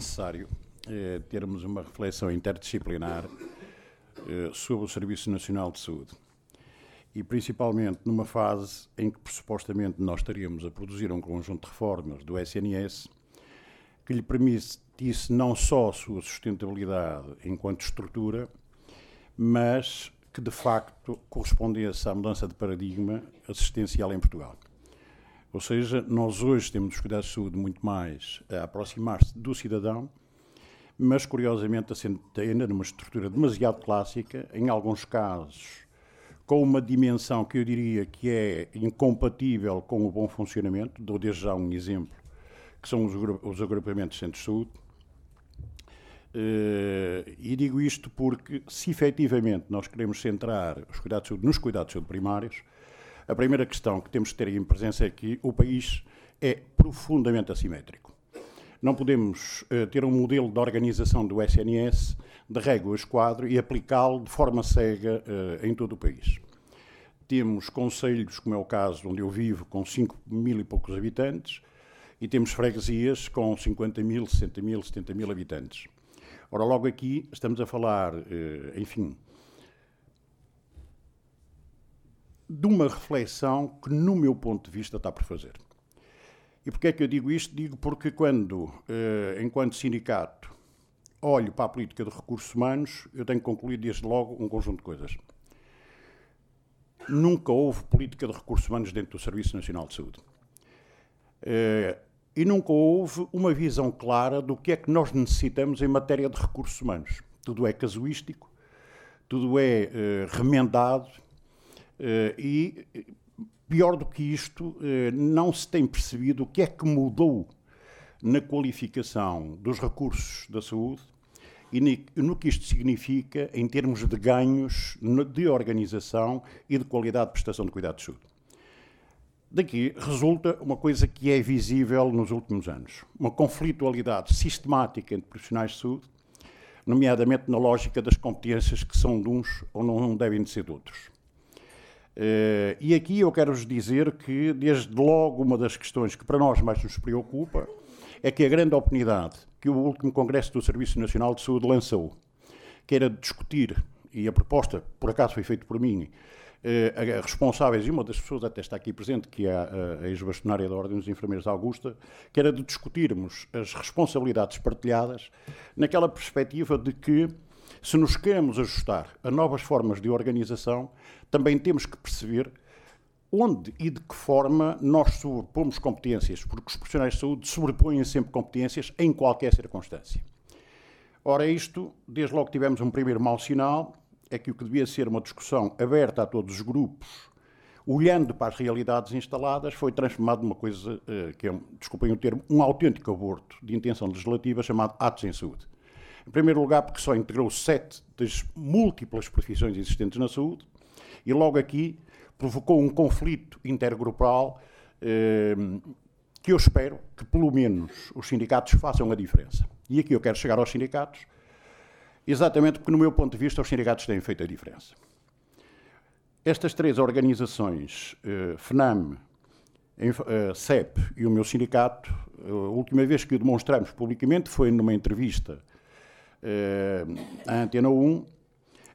necessário eh, termos uma reflexão interdisciplinar eh, sobre o Serviço Nacional de Saúde. E principalmente numa fase em que supostamente nós estaríamos a produzir um conjunto de reformas do SNS que lhe permitisse não só a sua sustentabilidade enquanto estrutura, mas que de facto correspondesse à mudança de paradigma assistencial em Portugal. Ou seja, nós hoje temos os cuidados de saúde muito mais a aproximar-se do cidadão, mas curiosamente assente ainda numa estrutura demasiado clássica, em alguns casos com uma dimensão que eu diria que é incompatível com o bom funcionamento. Dou desde já um exemplo, que são os, os agrupamentos de centros de saúde. Uh, e digo isto porque, se efetivamente nós queremos centrar os cuidados de saúde nos cuidados de saúde primários, a primeira questão que temos que ter em presença é que o país é profundamente assimétrico. Não podemos uh, ter um modelo de organização do SNS de régua esquadro e aplicá-lo de forma cega uh, em todo o país. Temos conselhos, como é o caso onde eu vivo, com 5 mil e poucos habitantes, e temos freguesias com 50 mil, 60 mil, 70 mil habitantes. Ora, logo aqui estamos a falar, uh, enfim, de uma reflexão que, no meu ponto de vista, está por fazer. E porquê é que eu digo isto? Digo porque quando, eh, enquanto sindicato, olho para a política de recursos humanos, eu tenho que concluir desde logo um conjunto de coisas. Nunca houve política de recursos humanos dentro do Serviço Nacional de Saúde. Eh, e nunca houve uma visão clara do que é que nós necessitamos em matéria de recursos humanos. Tudo é casuístico, tudo é eh, remendado, e, pior do que isto, eh, não se tem percebido o que é que mudou na qualificação dos recursos da saúde e no que isto significa em termos de ganhos de organização e de qualidade de prestação de cuidados de saúde. Daqui resulta uma coisa que é visível nos últimos anos: uma conflitualidade sistemática entre profissionais de saúde, nomeadamente na lógica das competências que são de uns ou não devem de ser de outros. Uh, e aqui eu quero-vos dizer que, desde logo, uma das questões que para nós mais nos preocupa é que a grande oportunidade que o último Congresso do Serviço Nacional de Saúde lançou, que era discutir, e a proposta, por acaso, foi feita por mim, uh, responsáveis, e uma das pessoas até está aqui presente, que é a, a ex-bastonária da Ordem dos Enfermeiros Augusta, que era de discutirmos as responsabilidades partilhadas naquela perspectiva de que se nos queremos ajustar a novas formas de organização, também temos que perceber onde e de que forma nós sobrepomos competências, porque os profissionais de saúde sobrepõem sempre competências em qualquer circunstância. Ora, isto, desde logo tivemos um primeiro mau sinal, é que o que devia ser uma discussão aberta a todos os grupos, olhando para as realidades instaladas, foi transformado numa coisa eh, que é, desculpem o termo, um autêntico aborto de intenção legislativa chamado Atos em Saúde. Em primeiro lugar, porque só integrou sete das múltiplas profissões existentes na saúde, e logo aqui provocou um conflito intergrupal eh, que eu espero que, pelo menos, os sindicatos façam a diferença. E aqui eu quero chegar aos sindicatos, exatamente porque, no meu ponto de vista, os sindicatos têm feito a diferença. Estas três organizações, eh, FNAM, eh, CEP e o meu sindicato, a última vez que o demonstramos publicamente foi numa entrevista eh, à Antena 1,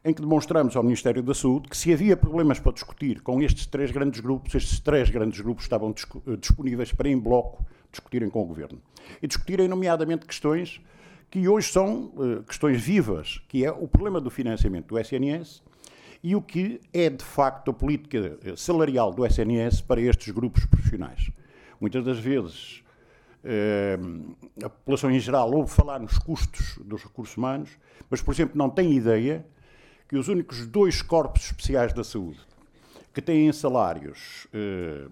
em que demonstramos ao Ministério da Saúde que se havia problemas para discutir com estes três grandes grupos, estes três grandes grupos estavam eh, disponíveis para, em bloco, discutirem com o Governo. E discutirem, nomeadamente, questões que hoje são uh, questões vivas, que é o problema do financiamento do SNS e o que é, de facto, a política eh, salarial do SNS para estes grupos profissionais. Muitas das vezes, a população em geral ouve falar nos custos dos recursos humanos, mas, por exemplo, não tem ideia que os únicos dois corpos especiais da saúde que têm salários eh,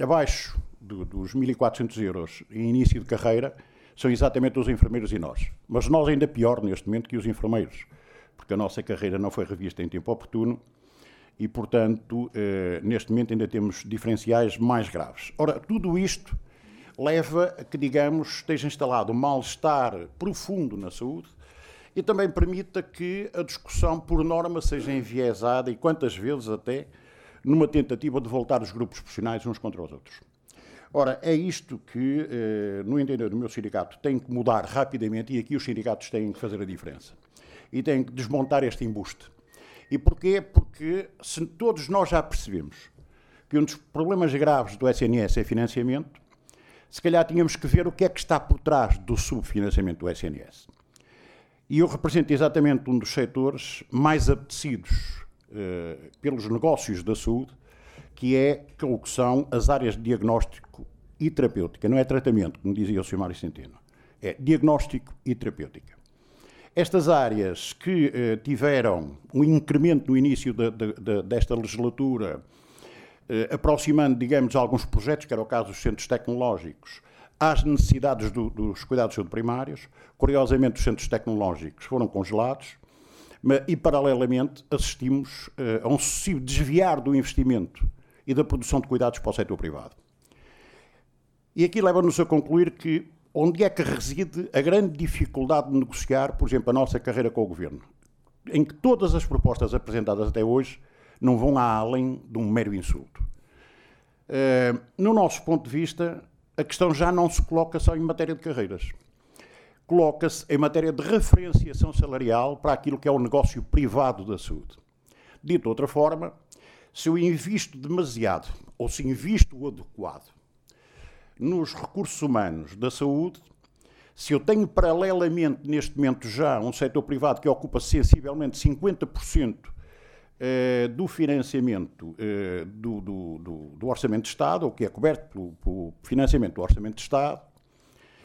abaixo do, dos 1.400 euros em início de carreira são exatamente os enfermeiros e nós. Mas nós ainda pior neste momento que os enfermeiros, porque a nossa carreira não foi revista em tempo oportuno e, portanto, eh, neste momento ainda temos diferenciais mais graves. Ora, tudo isto leva a que, digamos, esteja instalado um mal-estar profundo na saúde e também permita que a discussão, por norma, seja enviesada e quantas vezes até numa tentativa de voltar os grupos profissionais uns contra os outros. Ora, é isto que, eh, no entender do meu sindicato, tem que mudar rapidamente e aqui os sindicatos têm que fazer a diferença. E têm que desmontar este embuste. E porquê? Porque se todos nós já percebemos que um dos problemas graves do SNS é financiamento, se calhar tínhamos que ver o que é que está por trás do subfinanciamento do SNS. E eu represento exatamente um dos setores mais apetecidos eh, pelos negócios da saúde, que é o que são as áreas de diagnóstico e terapêutica. Não é tratamento, como dizia o Sr. Mário Centeno. É diagnóstico e terapêutica. Estas áreas que eh, tiveram um incremento no início de, de, de, desta legislatura, aproximando, digamos, alguns projetos, que era o caso dos centros tecnológicos, às necessidades do, dos cuidados de saúde primários. Curiosamente, os centros tecnológicos foram congelados e, paralelamente, assistimos eh, a um sucessivo desviar do investimento e da produção de cuidados para o setor privado. E aqui leva-nos a concluir que onde é que reside a grande dificuldade de negociar, por exemplo, a nossa carreira com o Governo, em que todas as propostas apresentadas até hoje não vão além de um mero insulto. Uh, no nosso ponto de vista, a questão já não se coloca só em matéria de carreiras. Coloca-se em matéria de referenciação salarial para aquilo que é o negócio privado da saúde. Dito de outra forma, se eu invisto demasiado ou se invisto o adequado nos recursos humanos da saúde, se eu tenho paralelamente neste momento já um setor privado que ocupa sensivelmente 50% eh, do financiamento eh, do, do, do, do, Orçamento de Estado, ou que é coberto pelo, pelo, financiamento do Orçamento de Estado,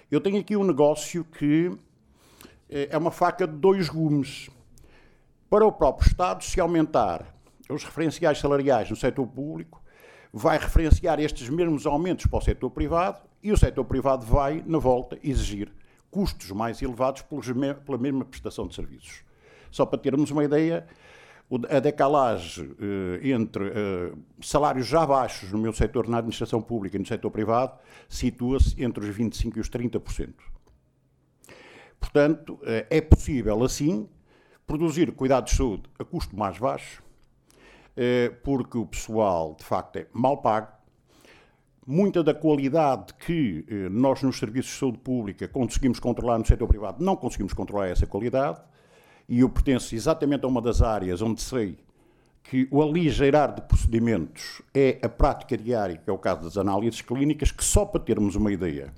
eu tenho aqui um negócio que eh, é uma faca de dois gumes. Para o próprio Estado, se aumentar os referenciais salariais no setor público, vai referenciar estes mesmos aumentos para o setor privado e o setor privado vai, na volta, exigir custos mais elevados pela mesma prestação de serviços. Só para termos uma ideia, a decalagem eh, entre eh, salários já baixos no meu setor, na administração pública e no setor privado, situa-se entre os 25% e os 30%. Portanto, eh, é possível, assim, produzir cuidados de saúde a custo mais baixo porque o pessoal, de facto, é mal pago. Muita da qualidade que nós, nos serviços de saúde pública, conseguimos controlar no setor privado, não conseguimos controlar essa qualidade. E eu pertenço exatamente a uma das áreas onde sei que o aligeirar de procedimentos é a prática diária, que é o caso das análises clínicas, que só para termos uma ideia,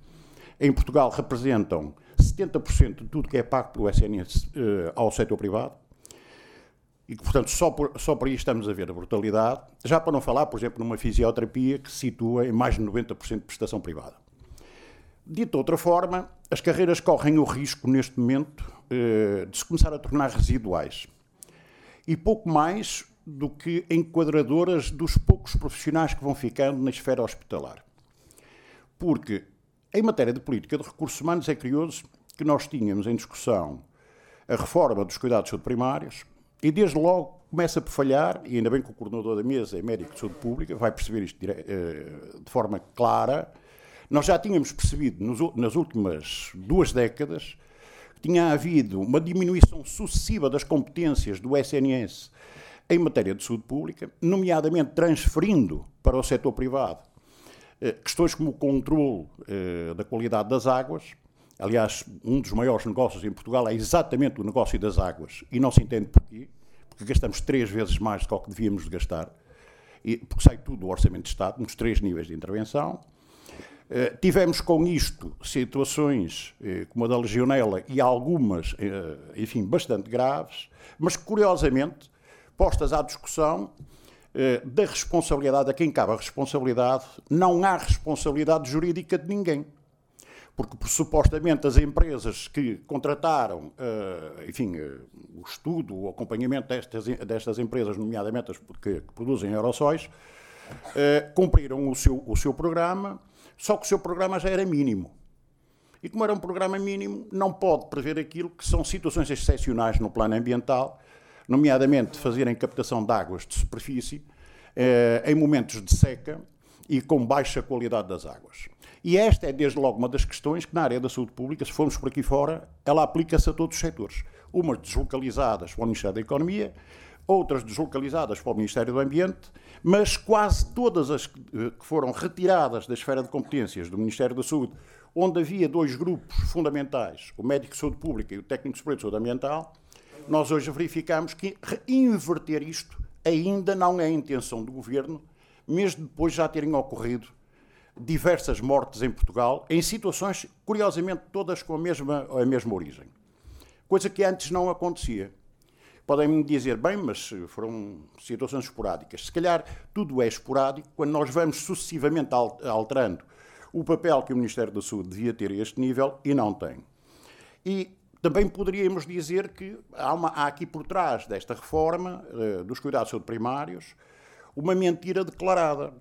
em Portugal representam 70% de tudo que é pago pelo SNS eh, ao setor privado e que, portanto, só por, só por aí estamos a ver a brutalidade, já para não falar, por exemplo, numa fisioterapia que se situa em mais de 90% de prestação privada. Dito de outra forma, as carreiras correm o risco, neste momento, eh, de se começar a tornar residuais. E pouco mais do que enquadradoras dos poucos profissionais que vão ficando na esfera hospitalar. Porque, em matéria de política de recursos humanos, é curioso que nós tínhamos em discussão a reforma dos cuidados primários, e desde logo começa por falhar, e ainda bem que o coordenador da mesa é médico de saúde pública, vai perceber isto eh, de forma clara. Nós já tínhamos percebido nas últimas duas décadas que tinha havido uma diminuição sucessiva das competências do SNS em matéria de saúde pública, nomeadamente transferindo para o setor privado eh, questões como o controle eh, da qualidade das águas. Aliás, um dos maiores negócios em Portugal é exatamente o negócio das águas, e não se entende porquê porque gastamos três vezes mais do que devíamos de gastar, porque sai tudo do Orçamento de Estado, nos três níveis de intervenção. Uh, tivemos com isto situações uh, como a da legionela e algumas, uh, enfim, bastante graves, mas curiosamente, postas à discussão da responsabilidade, a quem cabe a responsabilidade, não há responsabilidade jurídica de ninguém. Porque supostamente as empresas que contrataram, enfim, o estudo, o acompanhamento destas, destas empresas, nomeadamente as que, produzem aerossóis, cumpriram o seu, o seu programa, só que o seu programa já era mínimo. E como era um programa mínimo, não pode prever aquilo que são situações excepcionais no plano ambiental, nomeadamente fazerem captação de águas de superfície em momentos de seca e com baixa qualidade das águas. E esta é, desde logo, uma das questões que, na área da saúde pública, se formos por aqui fora, ela aplica-se a todos os setores. Umas deslocalizadas para o Ministério da Economia, outras deslocalizadas para o Ministério do Ambiente, mas quase todas as que foram retiradas da esfera de competências do Ministério da Saúde, onde havia dois grupos fundamentais, o médico de saúde pública e o técnico de saúde ambiental, nós hoje verificamos que inverter isto ainda não é a intenção do governo, mesmo depois de já terem ocorrido diversas mortes em Portugal, em situações, curiosamente, todas com a mesma, a mesma origem. Coisa que antes não acontecia. Podem-me dizer, bem, mas foram situações esporádicas. Se calhar tudo é esporádico quando nós vamos sucessivamente alterando o papel que o Ministério da Saúde devia ter a este nível e não tem. E também poderíamos dizer que há, uma, há aqui por trás desta reforma uh, dos cuidados de saúde primários uma mentira declarada.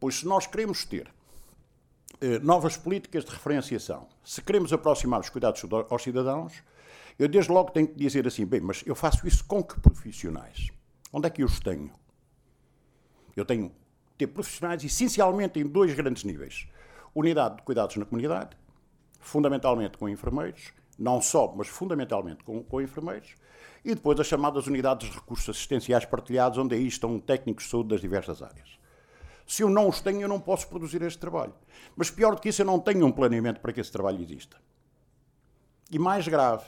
Pois se nós queremos ter uh, novas políticas de referenciação, se queremos aproximar os cuidados aos cidadãos, eu desde logo tenho que dizer assim, bem, mas eu faço isso com que profissionais? Onde é que eu os tenho? Eu tenho ter profissionais essencialmente em dois grandes níveis. Unidade de cuidados na comunidade, fundamentalmente com enfermeiros, não só, mas fundamentalmente com, com enfermeiros, e depois as chamadas unidades de recursos assistenciais partilhados, onde aí estão técnicos de saúde das diversas áreas. Se eu não os tenho, eu não posso produzir este trabalho. Mas pior do que isso, eu não tenho um planeamento para que esse trabalho exista. E mais grave,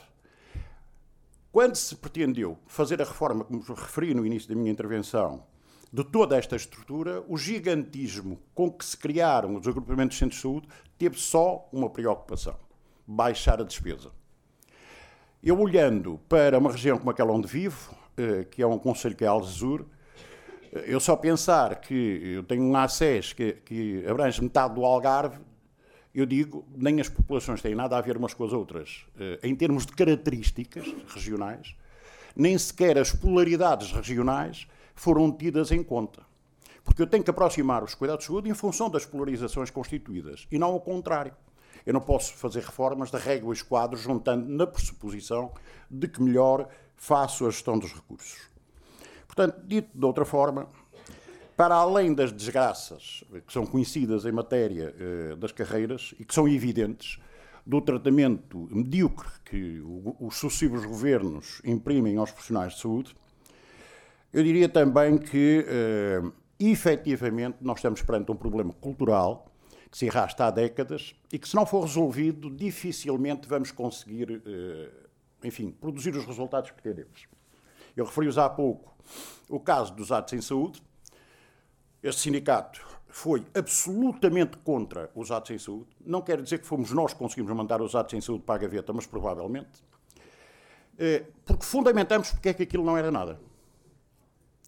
quando se pretendeu fazer a reforma, como referi no início da minha intervenção, de toda esta estrutura, o gigantismo com que se criaram os agrupamentos de centros de saúde teve só uma preocupação: baixar a despesa. Eu olhando para uma região como aquela onde vivo, eh, que é um conselho que é Algesur, eh, eu só pensar que eu tenho um ACES que, que abrange metade do Algarve, eu digo, nem as populações têm nada a ver umas com as outras, eh, em termos de características regionais, nem sequer as polaridades regionais foram tidas em conta. Porque eu tenho que aproximar os cuidados de saúde em função das polarizações constituídas, e não ao contrário. Eu não posso fazer reformas de régua e esquadro juntando na pressuposição de que melhor faço a gestão dos recursos. Portanto, dito de outra forma, para além das desgraças que são conhecidas em matéria eh, das carreiras e que são evidentes, do tratamento medíocre que os sucessivos governos imprimem aos profissionais de saúde, eu diria também que, eh, efetivamente, nós estamos perante um problema cultural que se arrasta há décadas e que, se não for resolvido, dificilmente vamos conseguir, eh, enfim, produzir os resultados que queremos. Eu referi-vos há pouco o caso dos atos em saúde. Este sindicato foi absolutamente contra os atos em saúde. Não quer dizer que fomos nós que conseguimos mandar os atos em saúde para a gaveta, mas provavelmente. Eh, porque fundamentamos porque é que aquilo não era nada.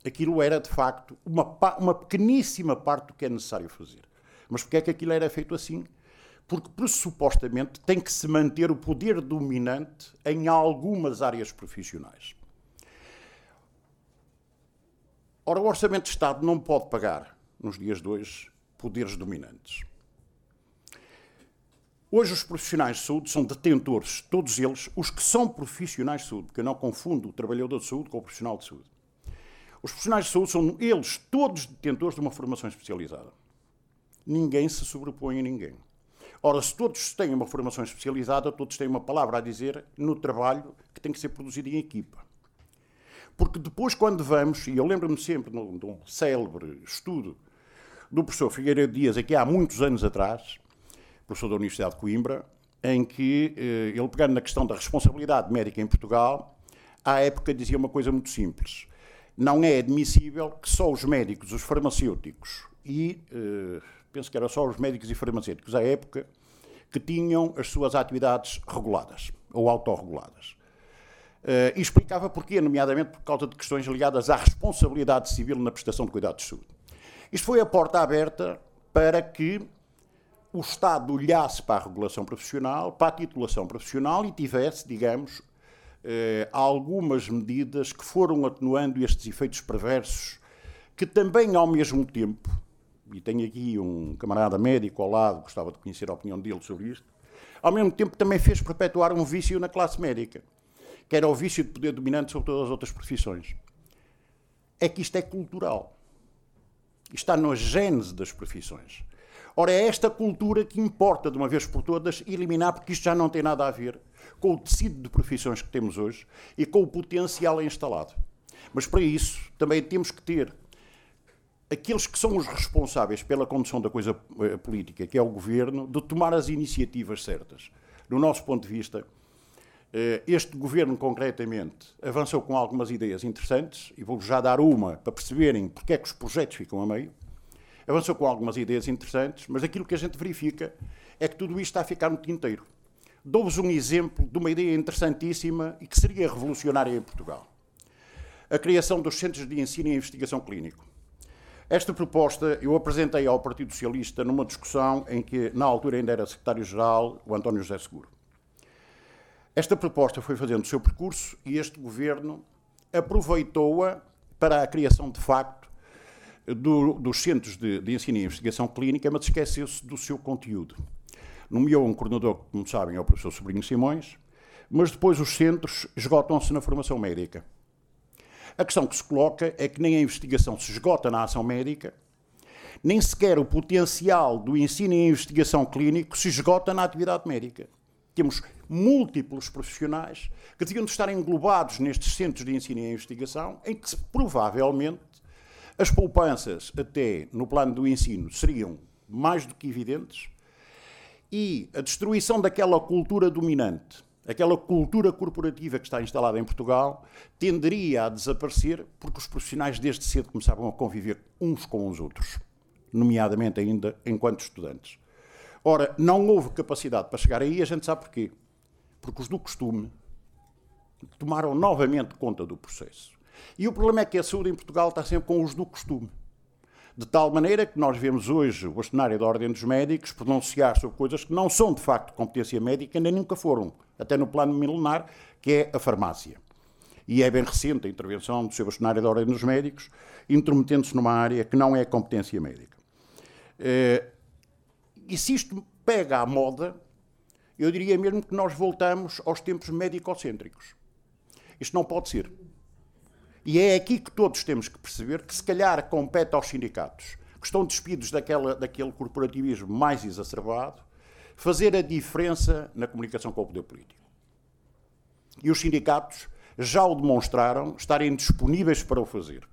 Aquilo era, de facto, uma, uma pequeníssima parte do que é necessário fazer. Mas porquê é que aquilo era feito assim? Porque, pressupostamente, tem que se manter o poder dominante em algumas áreas profissionais. Ora, o Orçamento de Estado não pode pagar, nos dias de hoje, poderes dominantes. Hoje, os profissionais de saúde são detentores, todos eles, os que são profissionais de saúde, porque eu não confundo o trabalhador de saúde com o profissional de saúde. Os profissionais de saúde são eles todos detentores de uma formação especializada ninguém se sobrepõe a ninguém. Ora, se todos têm uma formação especializada, todos têm uma palavra a dizer no trabalho que tem que ser produzido em equipa. Porque depois, quando vamos, e eu lembro-me sempre de um célebre estudo do professor Figueiredo Dias, aqui há muitos anos atrás, professor da Universidade de Coimbra, em que eh, ele, pegando na questão da responsabilidade médica em Portugal, à época dizia uma coisa muito simples. Não é admissível que só os médicos, os farmacêuticos e eh, penso que eram só os médicos e farmacêuticos à época, que tinham as suas atividades reguladas ou autorreguladas. Uh, e explicava porquê, nomeadamente por causa de questões ligadas à responsabilidade civil na prestação de cuidados de saúde. Isto foi a porta aberta para que o Estado olhasse para a regulação profissional, para a titulação profissional e tivesse, digamos, eh, algumas medidas que foram atenuando estes efeitos perversos, que também, ao mesmo tempo, e tenho aqui um camarada médico ao lado, gostava de conhecer a opinião dele sobre isto, ao mesmo tempo também fez perpetuar um vício na classe médica, que era o vício de poder dominante sobre todas as outras profissões. É que isto é cultural. Está na gênese das profissões. Ora, é esta cultura que importa, de uma vez por todas, eliminar, porque isto já não tem nada a ver com o tecido de profissões que temos hoje e com o potencial instalado. Mas para isso também temos que ter aqueles que são os responsáveis pela condução da coisa eh, política, que é o governo, de tomar as iniciativas certas. Do nosso ponto de vista, este governo, concretamente, avançou com algumas ideias interessantes, e vou já dar uma para perceberem porque é que os projetos ficam a meio. Avançou com algumas ideias interessantes, mas aquilo que a gente verifica é que tudo isto está a ficar no tinteiro. Dou-vos um exemplo de uma ideia interessantíssima e que seria revolucionária em Portugal. A criação dos Centros de Ensino e Investigação Clínico. Esta proposta eu apresentei ao Partido Socialista numa discussão em que, na altura, ainda era secretário-geral o António José Seguro. Esta proposta foi fazendo o seu percurso e este governo aproveitou-a para a criação, de facto, do, dos centros de, de, ensino e investigação clínica, mas esqueceu-se do seu conteúdo. Nomeou um coordenador, como sabem, é o professor Sobrinho Simões, mas depois os centros esgotam-se na formação médica. A questão que se coloca é que nem a investigação se esgota na ação médica, nem sequer o potencial do ensino e investigação clínico se esgota na atividade médica. Temos múltiplos profissionais que deviam estar englobados nestes centros de ensino e investigação, em que provavelmente as poupanças, até no plano do ensino, seriam mais do que evidentes e a destruição daquela cultura dominante aquela cultura corporativa que está instalada em Portugal tenderia a desaparecer porque os profissionais desde cedo começavam a conviver uns com os outros, nomeadamente ainda enquanto estudantes. Ora, não houve capacidade para chegar aí, a gente sabe porquê. Porque os do costume tomaram novamente conta do processo. E o problema é que a saúde em Portugal está sempre com os do costume. De tal maneira que nós vemos hoje o bastonário da Ordem dos Médicos pronunciar sobre coisas que não são de facto competência médica, nem nunca foram, até no plano milenar, que é a farmácia. E é bem recente a intervenção do seu bastonário da Ordem dos Médicos, intrometendo-se numa área que não é competência médica. Eh, e se isto pega à moda, eu diria mesmo que nós voltamos aos tempos médico-cêntricos. Isto não pode ser. E é aqui que todos temos que perceber que, se calhar, compete aos sindicatos, que estão despidos daquela, daquele corporativismo mais exacerbado, fazer a diferença na comunicação com o poder político. E os sindicatos já o demonstraram estarem disponíveis para o fazer.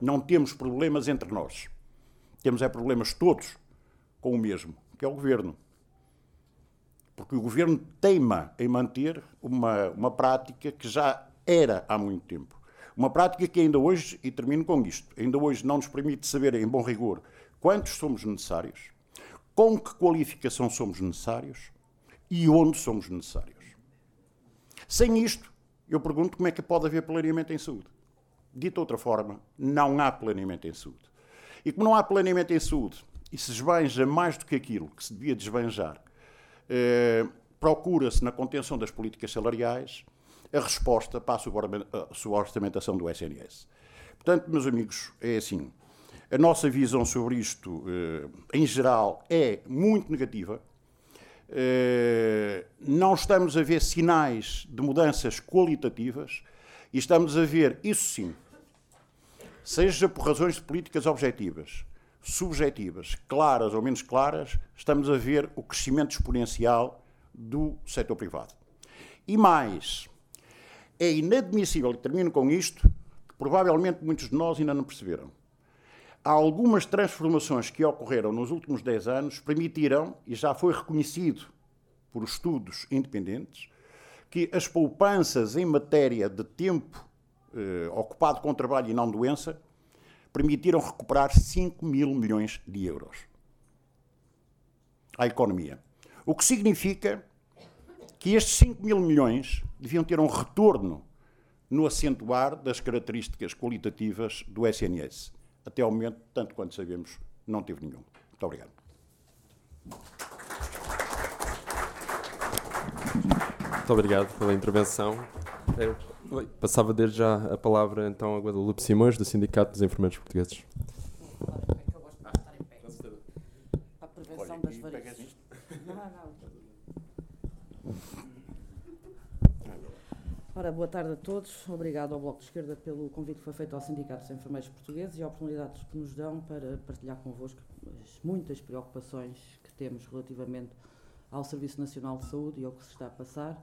Não temos problemas entre nós. Temos é problemas todos com o mesmo, que é o governo. Porque o governo teima em manter uma, uma prática que já era há muito tempo. Uma prática que ainda hoje, e termino com isto, ainda hoje não nos permite saber em bom rigor quantos somos necessários, com que qualificação somos necessários e onde somos necessários. Sem isto, eu pergunto como é que pode haver planeamento em saúde. Dito de outra forma, não há planeamento em saúde. E como não há planeamento em saúde e se esbanja mais do que aquilo que se devia desbanjar, eh, procura-se na contenção das políticas salariais, a resposta para a suborçamentação do SNS. Portanto, meus amigos, é assim. A nossa visão sobre isto, eh, em geral, é muito negativa. Eh, não estamos a ver sinais de mudanças qualitativas e estamos a ver, isso sim, seja por razões de políticas objetivas, subjetivas, claras ou menos claras, estamos a ver o crescimento exponencial do setor privado. E mais, é inadmissível, e termino com isto, que provavelmente muitos de nós ainda não perceberam. Há algumas transformações que ocorreram nos últimos 10 anos permitiram, e já foi reconhecido por estudos independentes, que as poupanças em matéria de tempo eh, ocupado com trabalho e não doença permitiram recuperar 5 mil milhões de euros à economia. O que significa que estes 5 mil milhões deviam ter um retorno no acentuar das características qualitativas do SNS. Até ao momento, tanto quanto sabemos, não teve nenhum. Muito obrigado. Muito obrigado pela intervenção. Eu passava desde já a palavra então a Guadalupe Simões, do Sindicato dos Enfermeiros Portugueses. A prevenção das varizes. Não, não. Ora, boa tarde a todos. Obrigado ao Bloco de Esquerda pelo convite que foi feito ao Sindicato dos Enfermeiros Portugueses e a oportunidade que nos dão para partilhar convosco as muitas preocupações que temos relativamente ao Serviço Nacional de Saúde e ao que se está a passar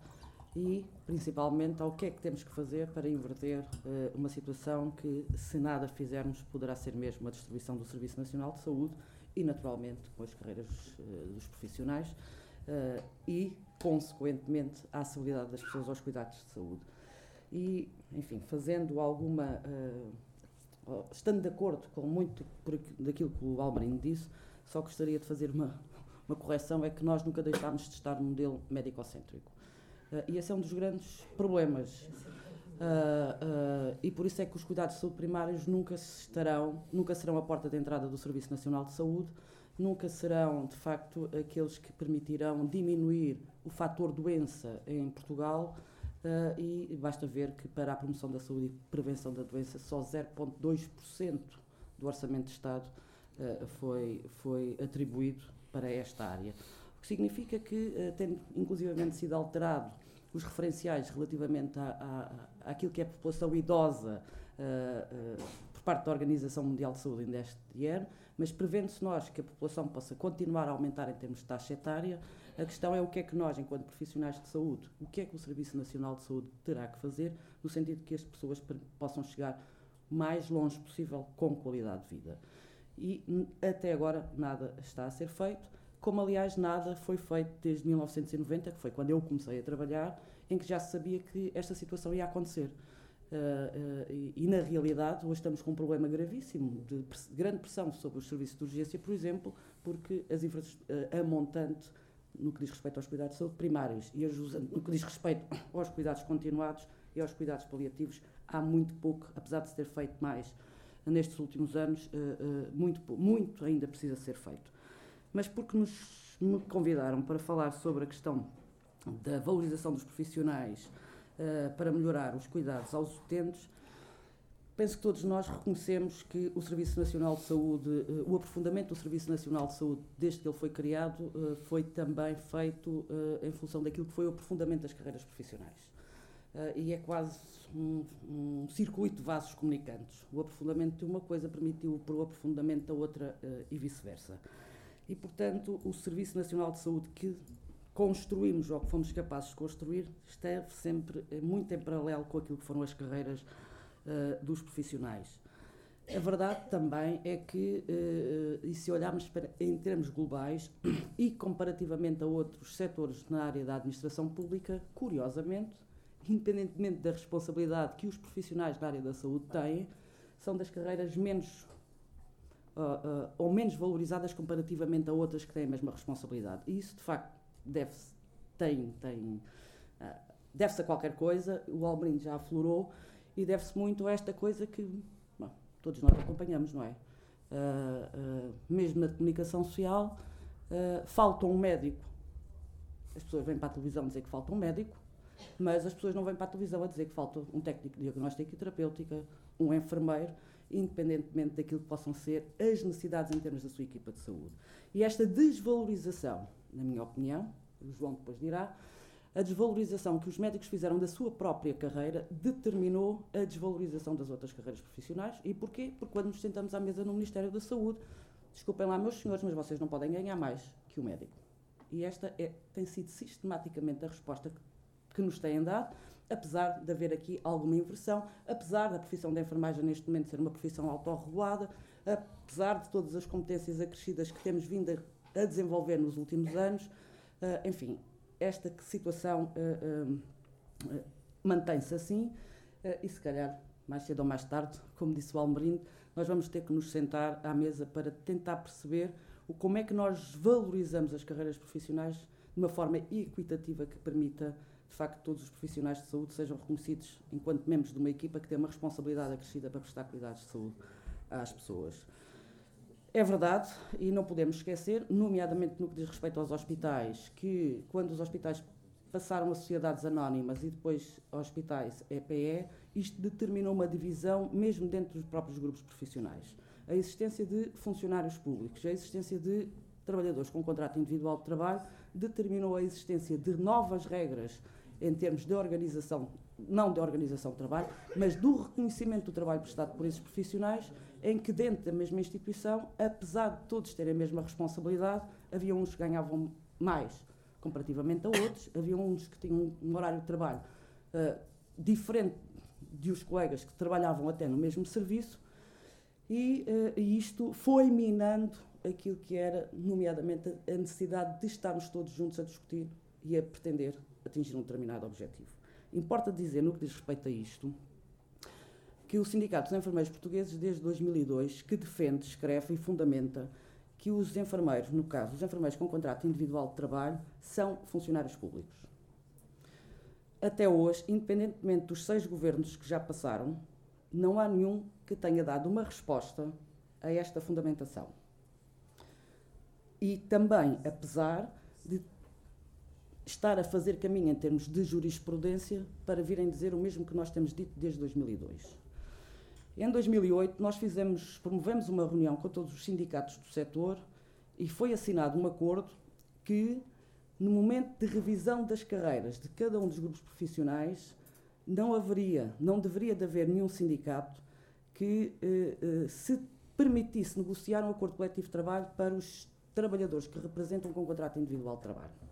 e, principalmente, ao que é que temos que fazer para inverter uh, uma situação que, se nada fizermos, poderá ser mesmo a distribuição do Serviço Nacional de Saúde e, naturalmente, com as carreiras uh, dos profissionais uh, e, consequentemente, a acessibilidade das pessoas aos cuidados de saúde. E, enfim, fazendo alguma. estando de acordo com muito daquilo que o Almarino disse, só gostaria de fazer uma, uma correção: é que nós nunca deixámos de estar no modelo médico-cêntrico. Uh, e esse é um dos grandes problemas. Uh, uh, e por isso é que os cuidados de saúde primários nunca estarão, nunca serão a porta de entrada do Serviço Nacional de Saúde, nunca serão, de facto, aqueles que permitirão diminuir o fator doença em Portugal. E basta ver que para a promoção da saúde e prevenção da doença só 0,2% do orçamento de Estado foi, foi atribuído para esta área o que significa que, uh, tendo inclusivamente sido alterado os referenciais relativamente à, à, àquilo que é a população idosa uh, uh, por parte da Organização Mundial de Saúde ainda este ano, mas prevendo-se nós que a população possa continuar a aumentar em termos de taxa etária, a questão é o que é que nós, enquanto profissionais de saúde, o que é que o Serviço Nacional de Saúde terá que fazer, no sentido que as pessoas possam chegar mais longe possível com qualidade de vida. E até agora nada está a ser feito como aliás nada foi feito desde 1990, que foi quando eu comecei a trabalhar, em que já se sabia que esta situação ia acontecer. Uh, uh, e, e, na realidade, hoje estamos com um problema gravíssimo de press grande pressão sobre os serviços de urgência, por exemplo, porque as uh, a montante no que diz respeito aos cuidados de saúde primários e no que diz respeito aos cuidados continuados e aos cuidados paliativos, há muito pouco, apesar de se ter feito mais nestes últimos anos, muito, muito ainda precisa ser feito mas porque nos, me convidaram para falar sobre a questão da valorização dos profissionais uh, para melhorar os cuidados aos utentes, penso que todos nós reconhecemos que o Serviço Nacional de Saúde, uh, o aprofundamento do Serviço Nacional de Saúde, desde que ele foi criado, uh, foi também feito em função daquilo que foi o aprofundamento das carreiras profissionais. e é quase um, um, circuito de vasos comunicantes. O aprofundamento de uma coisa permitiu o aprofundamento da outra e vice-versa. E, portanto, o Serviço Nacional de Saúde que construímos ou que fomos capazes de construir esteve sempre eh, muito em paralelo com aquilo que foram as carreiras uh, dos profissionais. A verdade também é que, uh, e se olharmos para, em termos globais e comparativamente a outros setores na área da administração pública, curiosamente, independentemente da responsabilidade que os profissionais na área da saúde têm, são das carreiras menos uh, ou menos valorizadas comparativamente a outras que têm a mesma responsabilidade. E isso, de facto, deve-se tem, tem, uh, deve a qualquer coisa, o Almerim já aflorou, e deve-se muito a esta coisa que bom, todos nós acompanhamos, não é? Uh, mesmo na comunicação social, falta um médico. As pessoas vêm para a televisão dizer que falta um médico, mas as pessoas não vêm para a televisão a dizer que falta um técnico de diagnóstico e terapêutica, um enfermeiro, independentemente daquilo que possam ser as necessidades em termos da sua equipa de saúde. E esta desvalorização, na minha opinião, o João depois dirá, a desvalorização que os médicos fizeram da sua própria carreira determinou a desvalorização das outras carreiras profissionais. E porquê? Porque quando nos sentamos à mesa no Ministério da Saúde, desculpem lá, meus senhores, mas vocês não podem ganhar mais que o médico. E esta é, tem sido sistematicamente a resposta que, que nos têm dado apesar de haver aqui alguma inversão, apesar da profissão da enfermagem neste momento ser uma profissão autorregulada, apesar de todas as competências acrescidas que temos vindo a, a desenvolver nos últimos anos, uh, enfim, esta situação uh, uh, mantém-se assim e se calhar mais cedo ou mais tarde, como disse o Almerindo, nós vamos ter que nos sentar à mesa para tentar perceber o, como é que nós valorizamos as carreiras profissionais de uma forma equitativa que permita de facto todos os profissionais de saúde sejam reconhecidos enquanto membros de uma equipa que tem uma responsabilidade acrescida para prestar cuidados de saúde às pessoas. É verdade, e não podemos esquecer, nomeadamente no que diz respeito aos hospitais, que quando os hospitais passaram a sociedades anónimas e depois hospitais EPE, isto determinou uma divisão mesmo dentro dos próprios grupos profissionais. A existência de funcionários públicos, a existência de trabalhadores com contrato individual de trabalho, determinou a existência de novas regras em termos de organização, não de organização de trabalho, mas do reconhecimento do trabalho prestado por esses profissionais, em que dentro da mesma instituição, apesar de todos terem a mesma responsabilidade, havia uns que ganhavam mais comparativamente a outros. Havia uns que tinham um horário de trabalho uh, diferente de os colegas que trabalhavam até no mesmo serviço, e, uh, e isto foi minando aquilo que era, nomeadamente, a necessidade de estarmos todos juntos a discutir e a pretender atingir um determinado objetivo. Importa dizer, no que diz respeito a isto, que o Sindicato dos Enfermeiros Portugueses, desde 2002, que defende, escreve e fundamenta que os enfermeiros, no caso, os enfermeiros com contrato individual de trabalho, são funcionários públicos. Até hoje, independentemente dos seis governos que já passaram, não há nenhum que tenha dado uma resposta a esta fundamentação. E também, apesar de estar a fazer caminho em termos de jurisprudência para virem dizer o mesmo que nós temos dito desde 2002. Em 2008, nós fizemos, promovemos uma reunião com todos os sindicatos do setor e foi assinado um acordo que, no momento de revisão das carreiras de cada um dos grupos profissionais, não haveria, não deveria de haver nenhum sindicato que eh, eh, se permitisse negociar um acordo coletivo de trabalho para os trabalhadores que representam com contrato individual de trabalho.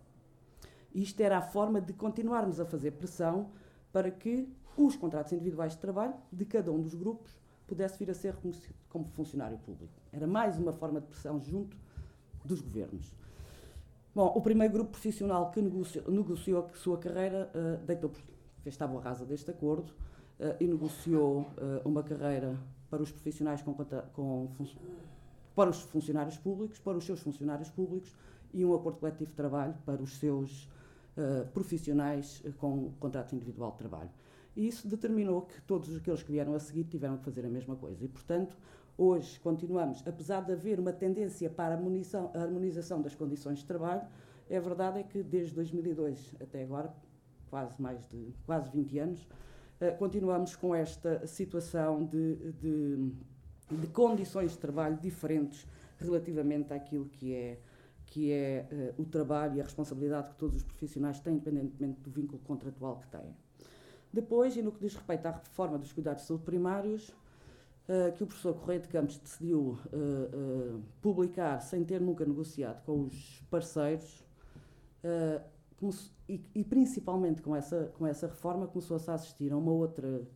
Isto era a forma de continuarmos a fazer pressão para que os contratos individuais de trabalho de cada um dos grupos pudesse vir a ser reconhecido como funcionário público. Era mais uma forma de pressão junto dos governos. Bom, o primeiro grupo profissional que negociou, negociou a sua carreira uh, deitou, fez tábua rasa deste acordo uh, e negociou uh, uma carreira para os profissionais com, com para os funcionários públicos, para os seus funcionários públicos e um acordo coletivo de trabalho para os seus uh, profissionais com contrato individual de trabalho. E isso determinou que todos aqueles que vieram a seguir tiveram que fazer a mesma coisa. E, portanto, hoje continuamos, apesar de haver uma tendência para a harmonização das condições de trabalho, é verdade é que desde 2002 até agora, quase mais de quase 20 anos, eh, continuamos com esta situação de, de, de condições de trabalho diferentes relativamente àquilo que é que é uh, o trabalho e a responsabilidade que todos os profissionais têm, independentemente do vínculo contratual que têm. Depois, e no que diz respeito à reforma dos cuidados de saúde primários, uh, que o professor Correia de Campos decidiu uh, publicar sem ter nunca negociado com os parceiros, e, e, principalmente com essa, com essa reforma, começou-se a assistir a uma outra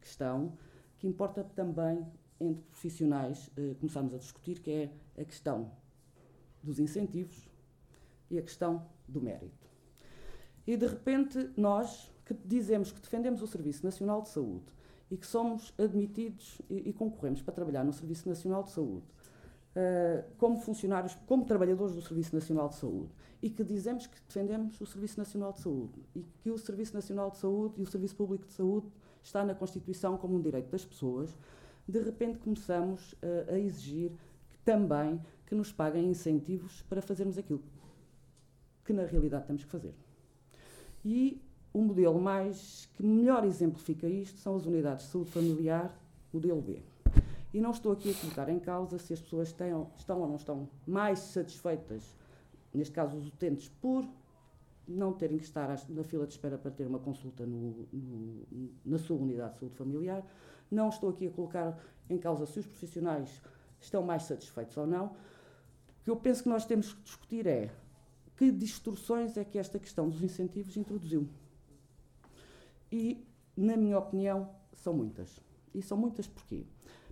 questão que importa também entre profissionais, começámos a discutir, que é a questão dos incentivos e a questão do mérito. E de repente nós, que dizemos que defendemos o Serviço Nacional de Saúde e que somos admitidos e, e concorremos para trabalhar no Serviço Nacional de Saúde uh, como funcionários, como trabalhadores do Serviço Nacional de Saúde e que dizemos que defendemos o Serviço Nacional de Saúde e que o Serviço Nacional de Saúde e o Serviço Público de Saúde está na Constituição como um direito das pessoas, de repente começamos uh, a exigir que também que nos paguem incentivos para fazermos aquilo que na realidade temos que fazer. E o modelo mais que melhor exemplifica isto são as unidades de saúde familiar, modelo B. E não estou aqui a colocar em causa se as pessoas tenham, estão ou não estão mais satisfeitas, neste caso os utentes, por não terem que estar na fila de espera para ter uma consulta no, no, na sua unidade de saúde familiar. Não estou aqui a colocar em causa se os profissionais estão mais satisfeitos ou não. Que eu penso que nós temos que discutir é que distorções é que esta questão dos incentivos introduziu. E, na minha opinião, são muitas. E são muitas porquê?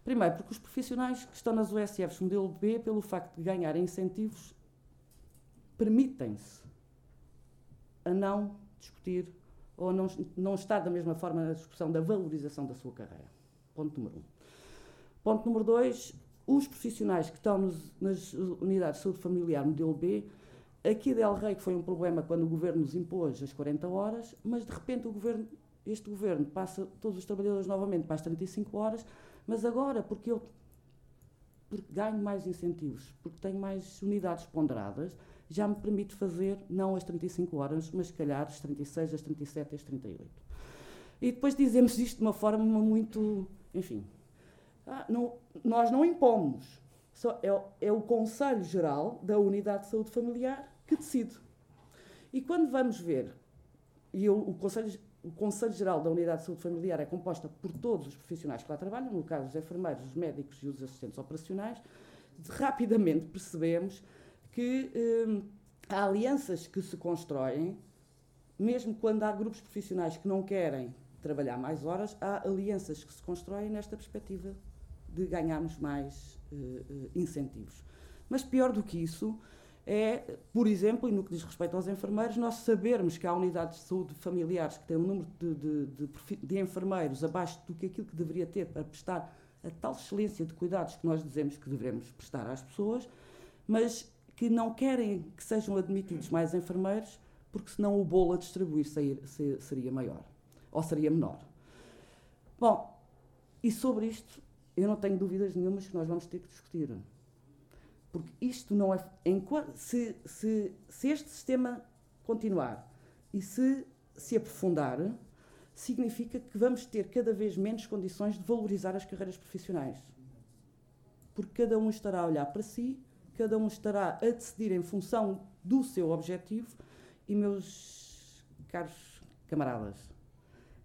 Primeiro, porque os profissionais que estão nas USFs modelo B, pelo facto de ganharem incentivos, permitem-se a não discutir ou não, não estar da mesma forma na discussão da valorização da sua carreira. Ponto número um. Ponto número dois, os profissionais que estão nos, nas unidades de saúde familiar modelo B Aqui Del Rey, que foi um problema quando o governo nos impôs as 40 horas, mas de repente o governo, este governo passa todos os trabalhadores novamente para as 35 horas, mas agora, porque eu porque ganho mais incentivos, porque tenho mais unidades ponderadas, já me permite fazer não as 35 horas, mas se calhar as 36, as 37 as 38. E depois dizemos isto de uma forma muito. Enfim. Ah, não, nós não impomos. Só é, é o Conselho Geral da Unidade de Saúde Familiar que decide. E quando vamos ver, e o, o, Conselho, o Conselho Geral da Unidade de Saúde Familiar é composta por todos os profissionais que lá trabalham, no caso os enfermeiros, os médicos e os assistentes operacionais, rapidamente percebemos que hum, há alianças que se constroem, mesmo quando há grupos profissionais que não querem trabalhar mais horas, há alianças que se constroem nesta perspectiva de ganharmos mais uh, incentivos. Mas pior do que isso é, por exemplo, e no que diz respeito aos enfermeiros, nós sabermos que há unidades de saúde familiares que têm um número de, de, de, de enfermeiros abaixo do que aquilo que deveria ter para prestar a tal excelência de cuidados que nós dizemos que devemos prestar às pessoas, mas que não querem que sejam admitidos mais enfermeiros, porque senão o bolo a distribuir seria maior, ou seria menor. Bom, e sobre isto, eu não tenho dúvidas nenhumas que nós vamos ter que discutir. Porque isto não é. Se, se, se este sistema continuar e se se aprofundar, significa que vamos ter cada vez menos condições de valorizar as carreiras profissionais. Porque cada um estará a olhar para si, cada um estará a decidir em função do seu objetivo. E, meus caros camaradas,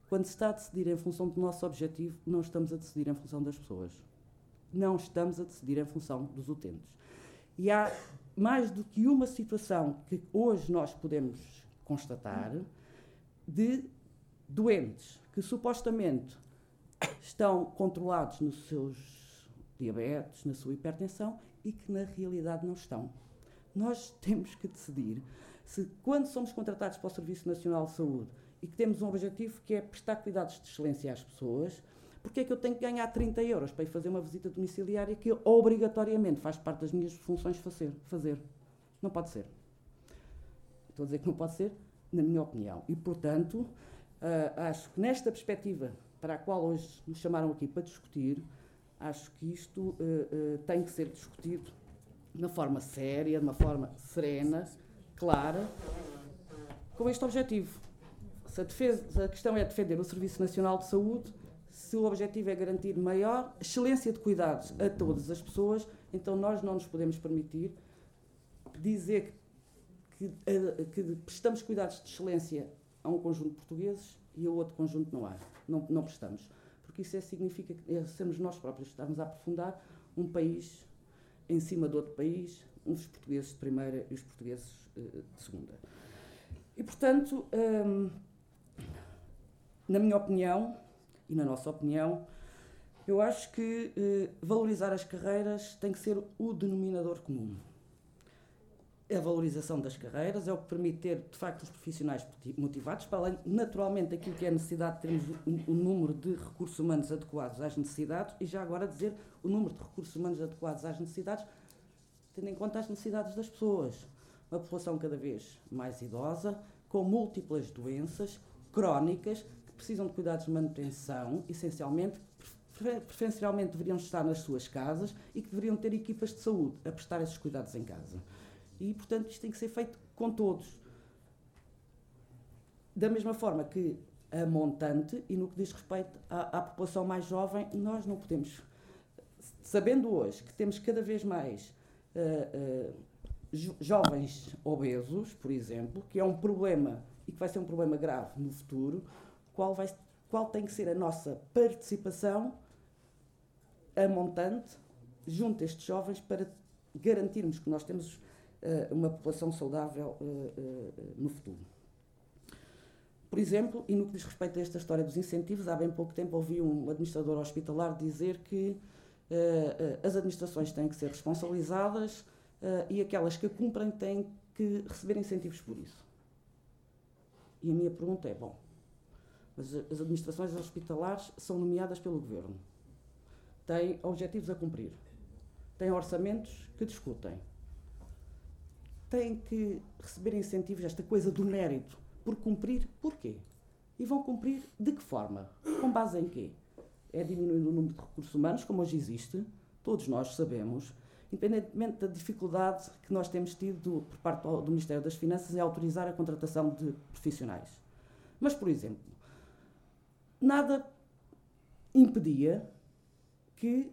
quando se está a decidir em função do nosso objetivo, não estamos a decidir em função das pessoas. Não estamos a decidir em função dos utentes. E há mais do que uma situação que hoje nós podemos constatar de doentes que supostamente estão controlados nos seus diabetes, na sua hipertensão e que na realidade não estão. Nós temos que decidir se, quando somos contratados para o Serviço Nacional de Saúde e que temos um objetivo que é prestar cuidados de excelência às pessoas, porque é que eu tenho que ganhar 30 euros para ir fazer uma visita domiciliária que obrigatoriamente faz parte das minhas funções fazer? fazer? Não pode ser. Estou a dizer que não pode ser, na minha opinião. E, portanto, uh, acho que nesta perspectiva para a qual hoje nos chamaram aqui para discutir, acho que isto uh, uh, tem que ser discutido de uma forma séria, de uma forma serena, clara, com este objetivo. Se a, defesa, a questão é defender o Serviço Nacional de Saúde, se o objetivo é garantir maior excelência de cuidados a todas as pessoas, então nós não nos podemos permitir dizer que, que, que prestamos cuidados de excelência a um conjunto de portugueses e a outro conjunto não há. Não, não prestamos. Porque isso é, significa que é, nós próprios estamos a aprofundar um país em cima de outro país, uns portugueses de primeira e os portugueses uh, de segunda. E, portanto, hum, na minha opinião, e na nossa opinião, eu acho que eh, valorizar as carreiras tem que ser o denominador comum. A valorização das carreiras é o que permite ter, de facto, os profissionais motivados, para além, naturalmente, daquilo que é a necessidade de termos o, o número de recursos humanos adequados às necessidades, e já agora dizer o número de recursos humanos adequados às necessidades, tendo em conta as necessidades das pessoas. Uma população cada vez mais idosa, com múltiplas doenças crónicas, precisam de cuidados de manutenção, essencialmente, preferencialmente deveriam estar nas suas casas e que deveriam ter equipas de saúde a prestar esses cuidados em casa. E, portanto, isto tem que ser feito com todos. Da mesma forma que a montante, e no que diz respeito à, à população mais jovem, nós não podemos, sabendo hoje que temos cada vez mais uh, uh, jovens obesos, por exemplo, que é um problema e que vai ser um problema grave no futuro, qual, vai, qual tem que ser a nossa participação a montante junto a estes jovens para garantirmos que nós temos uh, uma população saudável uh, uh, no futuro. Por exemplo, e no que diz respeito a esta história dos incentivos, há bem pouco tempo ouvi um administrador hospitalar dizer que as administrações têm que ser responsabilizadas e aquelas que cumprem têm que receber incentivos por isso. E a minha pergunta é: bom, as, as administrações hospitalares são nomeadas pelo governo. Têm objetivos a cumprir. Têm orçamentos que discutem. Têm que receber incentivos, esta coisa do mérito, por cumprir, porquê? E vão cumprir de que forma? Com base em quê? É diminuindo o número de recursos humanos, como hoje existe, todos nós sabemos, independentemente da dificuldade que nós temos tido por parte do Ministério das Finanças em autorizar a contratação de profissionais. Mas, por exemplo, nada impedia que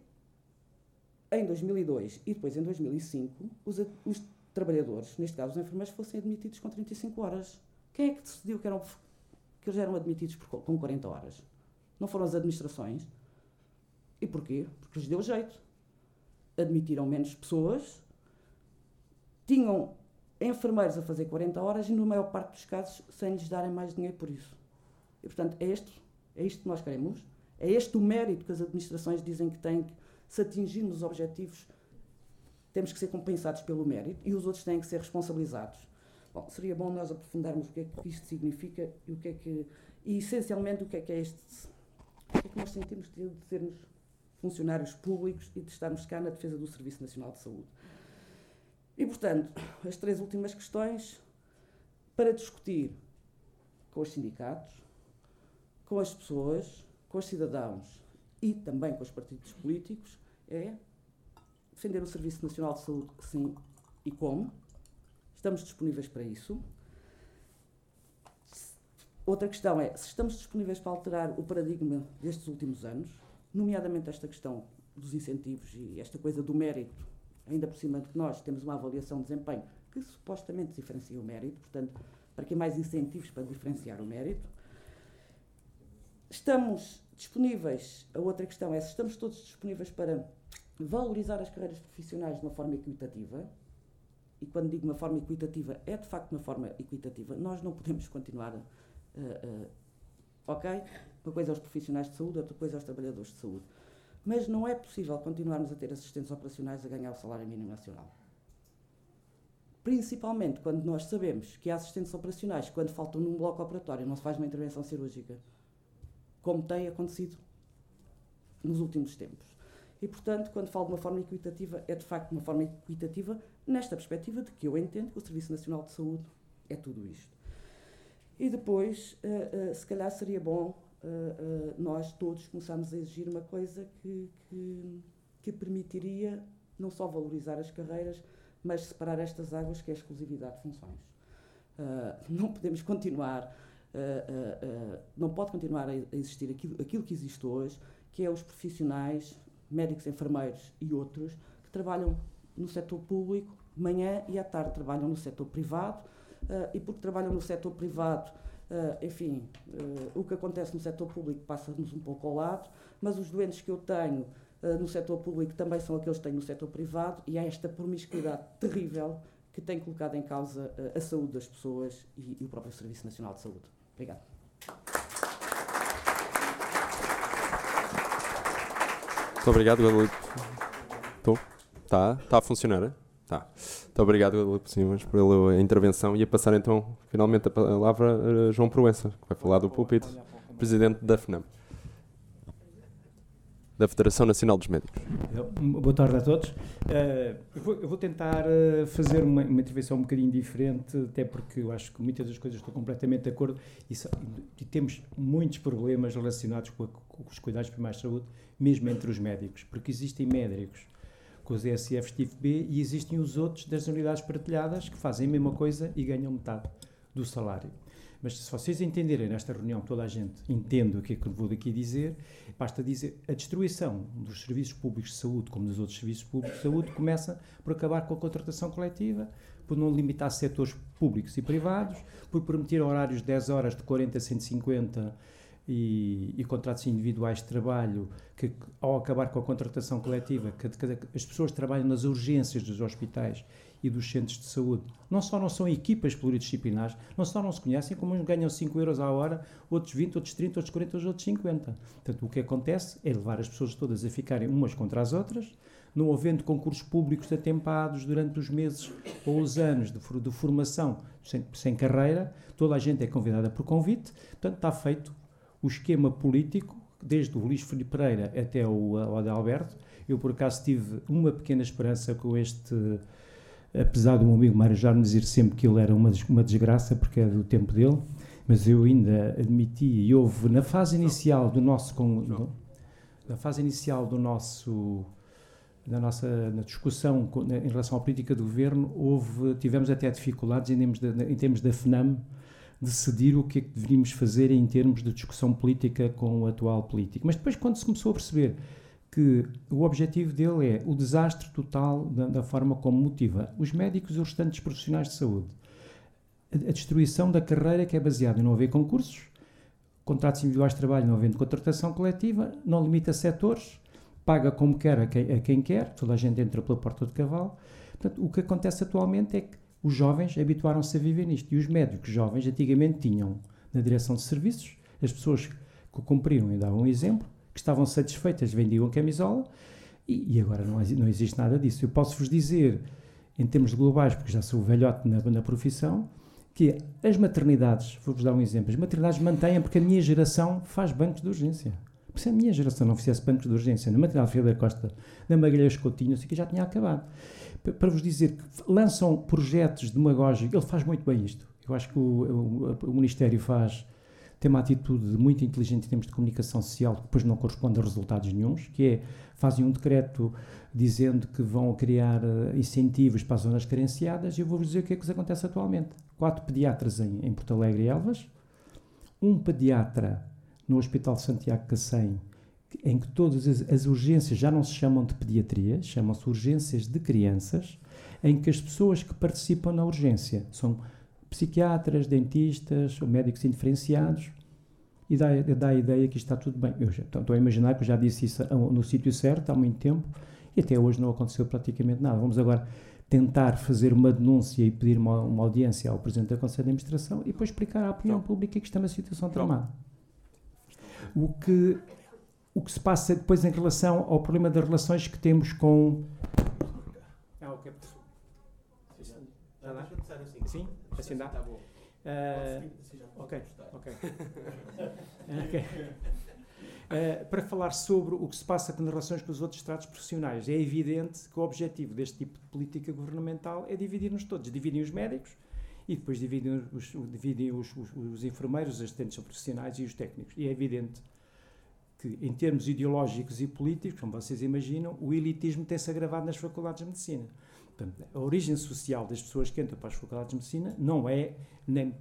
em 2002 e depois em 2005 os, os trabalhadores, neste caso os enfermeiros, fossem admitidos com 35 horas. Quem é que decidiu que, eram, que eles eram admitidos por, com 40 horas? Não foram as administrações? E porquê? Porque lhes deu jeito. Admitiram menos pessoas, tinham enfermeiros a fazer 40 horas e, na maior parte dos casos, sem lhes darem mais dinheiro por isso. E, portanto, é isto, é isto que nós queremos. É este o mérito que as administrações dizem que têm que, se atingirmos os objetivos, temos que ser compensados pelo mérito e os outros têm que ser responsabilizados. Bom, seria bom nós aprofundarmos o que é que isto significa e o que é que e essencialmente o que é que é este o que é que nós sentimos de sermos funcionários públicos e de estarmos cá na defesa do Serviço Nacional de Saúde. E, portanto, as três últimas questões para discutir com os sindicatos, com as pessoas, com os cidadãos e também com os partidos políticos é defender o Serviço Nacional de Saúde, sim, e como. Estamos disponíveis para isso. Outra questão é se estamos disponíveis para alterar o paradigma destes últimos anos, nomeadamente esta questão dos incentivos e esta coisa do mérito ainda por cima de que nós temos uma avaliação de desempenho que supostamente diferencia o mérito, portanto, para que mais incentivos para diferenciar o mérito. Estamos disponíveis, a outra questão é se estamos todos disponíveis para valorizar as carreiras profissionais de uma forma equitativa, e quando digo uma forma equitativa, é de facto uma forma equitativa, nós não podemos continuar. Uh, uh, ok? Uma coisa é os profissionais de saúde, outra coisa é os trabalhadores de saúde. Mas não é possível continuarmos a ter assistentes operacionais a ganhar o salário mínimo nacional. Principalmente quando nós sabemos que há assistentes operacionais, quando faltam num bloco operatório, não se faz uma intervenção cirúrgica, como tem acontecido nos últimos tempos. E, portanto, quando falo de uma forma equitativa, é de facto uma forma equitativa nesta perspectiva de que eu entendo que o Serviço Nacional de Saúde é tudo isto. E depois, uh, uh, se calhar seria bom uh, nós todos começámos a exigir uma coisa que, que, que permitiria não só valorizar as carreiras, mas separar estas águas, que é a exclusividade de funções. Não podemos continuar, uh, uh, não pode continuar a existir aquilo, aquilo que existe hoje, que é os profissionais, médicos, enfermeiros e outros, que trabalham no setor público, manhã e à tarde trabalham no setor privado, e porque trabalham no setor privado enfim, o que acontece no setor público passa-nos um pouco ao lado, mas os doentes que eu tenho no setor público também são aqueles que tenho no setor privado e há esta promiscuidade terrível que tem colocado em causa a saúde das pessoas e, e, o próprio Serviço Nacional de Saúde. Obrigado. Muito obrigado, Guadalupe. Estou? Está? Está a funcionar? Tá. Muito obrigado, Guadalupe Simas, pela intervenção. E a passar então, finalmente, a palavra a João Proença, que vai falar do púlpito, presidente da FNAM, da Federação Nacional dos Médicos. Boa tarde a todos. Uh, eu, vou, tentar uh, fazer uma, uma, intervenção um bocadinho diferente, até porque eu acho que muitas das coisas estou completamente de acordo e, e temos muitos problemas relacionados com, a, com os cuidados primários de saúde, mesmo entre os médicos, porque existem médicos com os ESFs tipo B e existem os outros das unidades partilhadas que fazem a mesma coisa e ganham metade do salário. Mas se vocês entenderem nesta reunião, toda a gente entende o que é que vou daqui dizer, basta dizer a destruição dos serviços públicos de saúde, como dos outros serviços públicos de saúde, começa por acabar com a contratação coletiva, por não limitar setores públicos e privados, por permitir horários de 10 horas de 40 a 150 e, e, contratos individuais de trabalho, que ao acabar com a contratação coletiva, que, que, as pessoas trabalham nas urgências dos hospitais e dos centros de saúde, não só não são equipas pluridisciplinares, não só não se conhecem, como uns ganham 5 euros à hora, outros 20, outros 30, outros 40, outros 50. Portanto, o que acontece é levar as pessoas todas a ficarem umas contra as outras, não havendo concursos públicos atempados durante os meses ou os anos de, de formação sem, sem carreira, toda a gente é convidada por convite, portanto, está feito o esquema político, desde o Luís Filipe Pereira até o Adalberto. Eu, por acaso, tive uma pequena esperança com este, apesar do meu amigo Mário já me dizer sempre que ele era uma, uma desgraça, porque é do tempo dele, mas eu ainda admiti, e houve na fase inicial do nosso. Com, na fase inicial do nosso na nossa na discussão em relação à política do governo, houve, tivemos até dificuldades em termos, de, em termos da FNAM, decidir o que é que deveríamos fazer em termos de discussão política com o atual político. Mas depois, quando se começou a perceber que o objetivo dele é o desastre total da, da forma como motiva os médicos e os restantes profissionais de saúde, a, a destruição da carreira que é baseada em não haver concursos, contratos individuais de trabalho não havendo contratação coletiva, não limita setores, paga como quer a quem, a quem quer, toda a gente entra pela porta de cavalo. Portanto, o que acontece atualmente é que os jovens habituaram-se a viver nisto. E os médicos jovens antigamente tinham na direção de serviços as pessoas que cumpriam e davam um exemplo, que estavam satisfeitas, vendiam camisola, e, e agora não, não, existe nada disso. Eu posso-vos dizer, em termos globais, porque já sou velhote na, na profissão, que as maternidades, vou-vos dar um exemplo, as maternidades mantêm porque a minha geração faz bancos de urgência. Porque se a minha geração não fizesse bancos de urgência na maternidade Filha da Costa, na Magalhães Coutinho, assim que já tinha acabado. Para vos dizer que lançam projetos demagógicos, ele faz muito bem isto. Eu acho que o, o, o Ministério faz tem uma atitude muito inteligente em termos de comunicação social que depois não corresponde a resultados nenhums, que é, fazem um decreto dizendo que vão criar uh, incentivos para as zonas carenciadas e eu vou-vos dizer o que é que acontece atualmente. Quatro pediatras em, em Porto Alegre e Elvas, um pediatra no Hospital Santiago Cacém, em que todas as, as urgências já não se chamam de pediatria, chamam-se urgências de crianças, em que as pessoas que participam na urgência são psiquiatras, dentistas, médicos indiferenciados, e dá, dá a ideia que está tudo bem. Eu já, estou a imaginar que eu já disse isso no sítio certo há muito tempo e até hoje não aconteceu praticamente nada. Vamos agora tentar fazer uma denúncia e pedir uma, uma audiência ao Presidente da Conselho de Administração e depois explicar à opinião pública que está uma situação tramada. O que, o que se passa depois em relação ao problema das relações que temos com. Ah, ok. Já dá? Sim? Assim dá? Uh, ok, ok. okay. Uh, para falar sobre o que se passa nas relações com os outros estratos profissionais. É evidente que o objetivo deste tipo de política governamental é dividir-nos todos. Dividem os médicos e depois dividem, os, dividem os, os, os, enfermeiros, os assistentes profissionais e os técnicos. E é evidente que, em termos ideológicos e políticos, como vocês imaginam, o elitismo tem-se agravado nas faculdades de medicina. Portanto, a origem social das pessoas que entram para as faculdades de medicina não é nem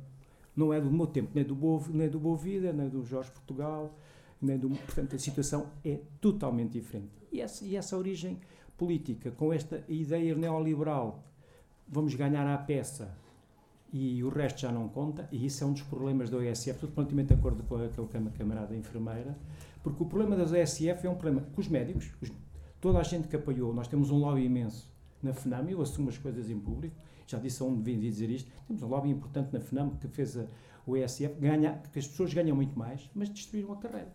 não é do meu tempo, nem do Boa, nem do Boa Vida, nem do Jorge Portugal, nem do, portanto a situação é totalmente diferente. E essa, e essa origem política, com esta ideia neoliberal, vamos ganhar à peça e o resto já não conta, e isso é um dos problemas da OSF, estou de acordo com aquele camarada enfermeira, porque o problema da OSF é um problema com os médicos, os, toda a gente que apoiou, nós temos um lobby imenso na FNAM, eu assumo as coisas em público, já disse a onde vim dizer isto, temos um lobby importante na FNAM que fez a, o ESF, ganha, que as pessoas ganham muito mais, mas destruíram a carreira.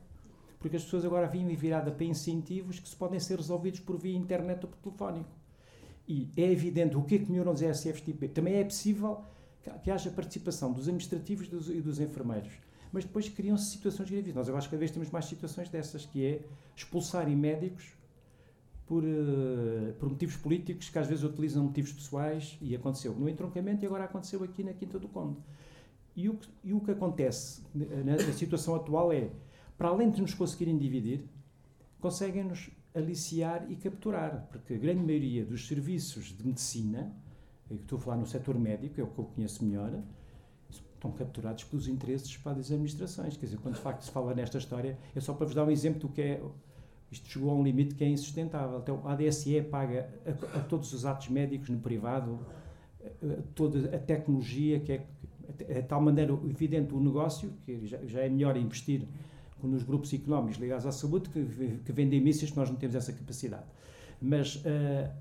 Porque as pessoas agora vêm virada para incentivos que se podem ser resolvidos por via internet ou por telefónico. E é evidente o que é que melhoram os ESFs tipo Também é possível que, haja participação dos administrativos dos, e dos enfermeiros. Mas depois criam-se situações gravíssimas. Nós, que cada vez temos mais situações dessas, que é expulsarem médicos por, uh, por motivos políticos que às vezes utilizam motivos pessoais e aconteceu no entroncamento e agora aconteceu aqui na Quinta do Conde. E o, e o que acontece na, na situação atual é, para além de nos conseguirem dividir, conseguem-nos aliciar e capturar, porque a grande maioria dos serviços de medicina, estou a falar no setor médico, é o que eu conheço melhor, estão capturados pelos interesses para as administrações. Quer dizer, quando de facto se fala nesta história, é só para vos dar um exemplo do que é isto chegou a um limite que é insustentável. Então, a ADSE paga a, a todos os atos médicos no privado, a, toda a tecnologia, que é de tal maneira evidente o negócio, que já, já é melhor investir nos grupos económicos ligados à saúde que, que vendem mísseis, que nós não temos essa capacidade. Mas, uh,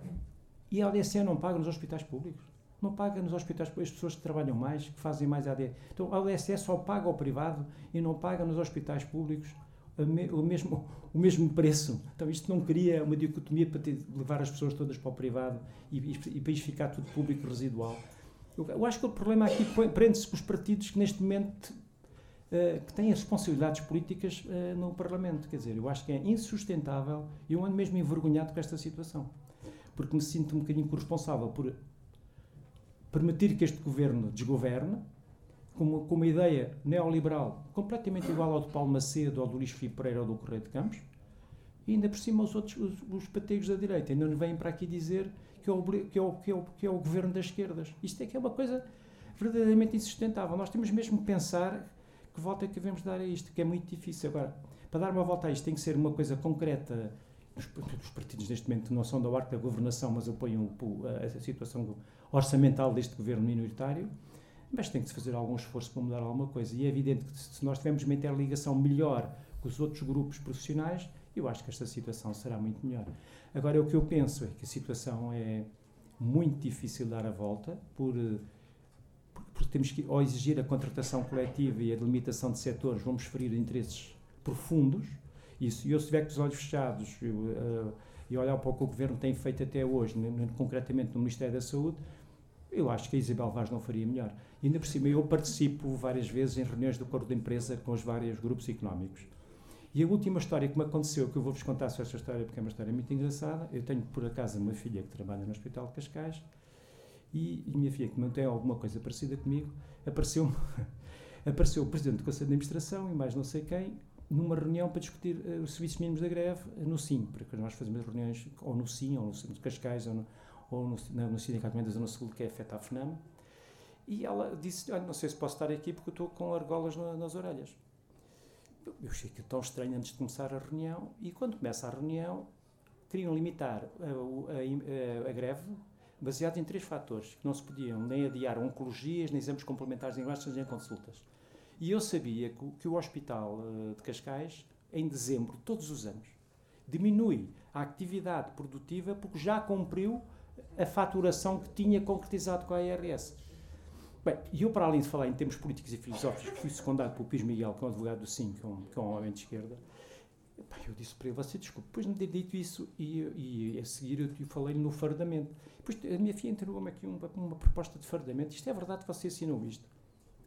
e a ADSE não paga nos hospitais públicos? Não paga nos hospitais públicos as pessoas que trabalham mais, que fazem mais ADSE. Então, a ADSE só paga ao privado e não paga nos hospitais públicos o mesmo, o mesmo preço. Então isto não cria uma dicotomia para ter, levar as pessoas todas para o privado e, e, e para isto ficar tudo público residual. Eu, eu acho que o problema aqui prende-se com os partidos que neste momento uh, que têm responsabilidades políticas uh, no Parlamento. Quer dizer, eu acho que é insustentável e eu ando mesmo envergonhado com esta situação. Porque me sinto um bocadinho corresponsável por permitir que este governo desgoverne, com com uma ideia neoliberal completamente igual ao do Paulo Macedo, ou do Luís Filipe Pereira ou do Correio de Campos, e ainda por cima os outros, os, os pategos da direita, ainda nos vêm para aqui dizer que é, o, que, é o, que, é o, que é o governo das esquerdas. Isto é que é uma coisa verdadeiramente insustentável. Nós temos mesmo que pensar que volta é que devemos dar a isto, que é muito difícil. Agora, para dar uma volta a isto, tem que ser uma coisa concreta. Os, os partidos, neste momento, não são da arca da governação, mas apoiam a, a situação orçamental deste governo minoritário mas tem que se fazer algum esforço para mudar alguma coisa. E é evidente que se nós tivermos uma interligação melhor com os outros grupos profissionais, eu acho que esta situação será muito melhor. Agora, o que eu penso é que a situação é muito difícil dar a volta, por, porque temos que, ao exigir a contratação coletiva e a delimitação de setores, vamos ferir interesses profundos. Isso, e eu, se com os olhos fechados eu, uh, e olhar para o que o Governo tem feito até hoje, concretamente no Ministério da Saúde, eu acho que a Isabel Vaz não faria melhor. E ainda por cima, eu participo várias vezes em reuniões do Corpo de Empresa com os vários grupos económicos. E a última história que me aconteceu, que eu vou-vos contar sobre esta história porque é uma história muito engraçada, eu tenho por acaso uma filha que trabalha no Hospital de Cascais e, e minha filha, que mantém alguma coisa parecida comigo, apareceu apareceu o Presidente do Conselho de Administração e mais não sei quem, numa reunião para discutir uh, os serviços mínimos da greve no SIM, porque nós fazemos reuniões ou no SIM, ou no Centro de Cascais, ou no, ou no, no, no Sindicato de Zona Sul, que é afeta a FNAM, e ela disse, olha, não sei se posso estar aqui porque estou com argolas na, nas orelhas. Eu achei que tão estranho antes de começar a reunião, e quando começa a reunião, queriam limitar a, a, a, a greve baseado em três fatores, que não se podiam nem adiar oncologias, nem exames complementares em gastos, nem consultas. E eu sabia que, que o Hospital uh, de Cascais, em dezembro, todos os anos, diminui a atividade produtiva porque já cumpriu a faturação que tinha concretizado com a IRS. Bem, e eu, para além de falar em termos políticos e filosóficos, fui secundado pelo Pires Miguel, que é um advogado do SIM, que é um, que é um homem de esquerda, eu disse para ele, você desculpe, depois de me ter dito isso, e, e a seguir eu, falei no fardamento. Depois a minha filha entregou-me aqui uma, uma, proposta de fardamento. Isto é verdade você assinou isto?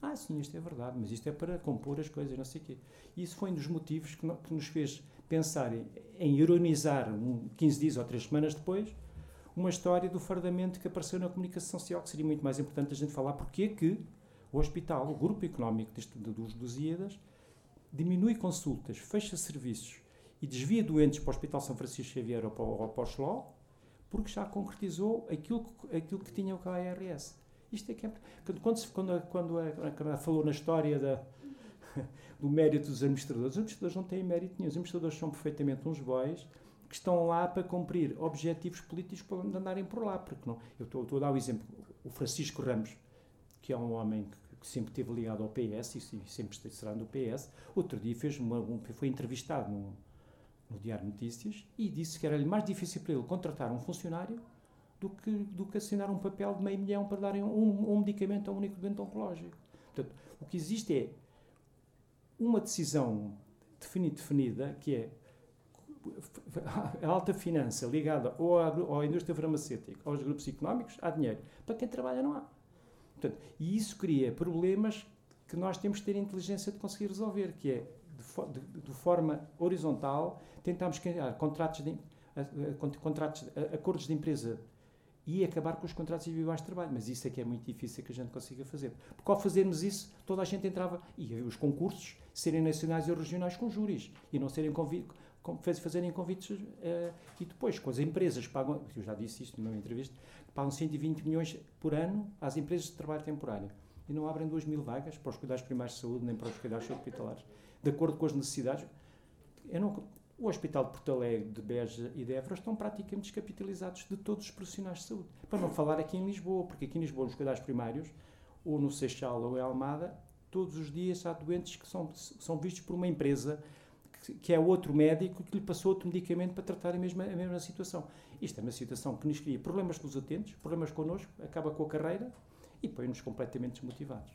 Ah, sim, isto é verdade, mas isto é para compor as coisas, não sei o quê. E isso foi um dos motivos que, no, que nos fez pensar em, em ironizar, um, 15 dias ou 3 semanas depois, uma história do fardamento que apareceu na comunicação social, que seria muito mais importante a gente falar porque é que o hospital, o grupo económico deste, dos Lusíadas, diminui consultas, fecha serviços e desvia doentes para o Hospital São Francisco Xavier ou para, ou para o Xló, porque já concretizou aquilo, aquilo que tinha o KRS. Isto é que é, quando, quando, quando, a, a falou na história da, do mérito dos administradores, os administradores não têm mérito nenhum. Os administradores são perfeitamente uns bois que estão lá para cumprir objetivos políticos para andarem por lá. Porque não, eu estou, estou a dar o exemplo. O Francisco Ramos, que é um homem que, que sempre esteve ligado ao PS e, sempre será do PS, outro dia fez uma, um, foi entrevistado no, no Diário Notícias e disse que era-lhe mais difícil para ele contratar um funcionário do que, do que assinar um papel de meio milhão para darem um, um medicamento a um único doente oncológico. Portanto, o que existe é uma decisão definida, que é a alta finança ligada ou à, ou à indústria farmacêutica, aos grupos económicos, há dinheiro. Para quem trabalha, não há. Portanto, e isso cria problemas que nós temos que ter inteligência de conseguir resolver, que é, de, de, de forma horizontal, tentarmos criar contratos, de, contratos, acordos de empresa e acabar com os contratos individuais de trabalho. Mas isso é que é muito difícil que a gente consiga fazer. Porque ao fazermos isso, toda a gente entrava, e os concursos serem nacionais e regionais com júris, e não serem fazerem convites uh, e depois com as empresas pagam, eu já disse isto numa entrevista, pagam 120 milhões por ano às empresas de trabalho temporário e não abrem 2 mil vagas para os cuidados primários de saúde nem para os cuidados hospitalares, de acordo com as necessidades. Não, o Hospital de Porto Alegre, de Beja e de Évora estão praticamente descapitalizados de todos os profissionais de saúde. Para não falar aqui em Lisboa, porque aqui em Lisboa, nos cuidados primários, ou no Seixal ou em Almada, todos os dias há doentes que são, são vistos por uma empresa que é outro médico que lhe passou outro medicamento para tratar a mesma, a mesma situação. Isto é uma situação que nos cria problemas com os utentes, problemas connosco, acaba com a carreira e põe-nos completamente desmotivados.